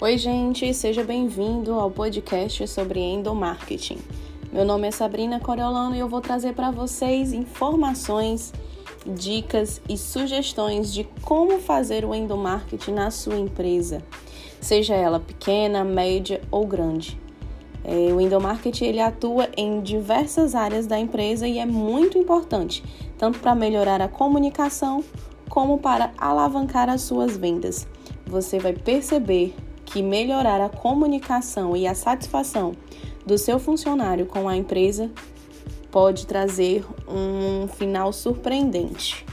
Oi, gente, seja bem-vindo ao podcast sobre endomarketing. Meu nome é Sabrina Coriolano e eu vou trazer para vocês informações, dicas e sugestões de como fazer o endomarketing na sua empresa, seja ela pequena, média ou grande. É, o endomarketing ele atua em diversas áreas da empresa e é muito importante, tanto para melhorar a comunicação como para alavancar as suas vendas. Você vai perceber que melhorar a comunicação e a satisfação do seu funcionário com a empresa pode trazer um final surpreendente.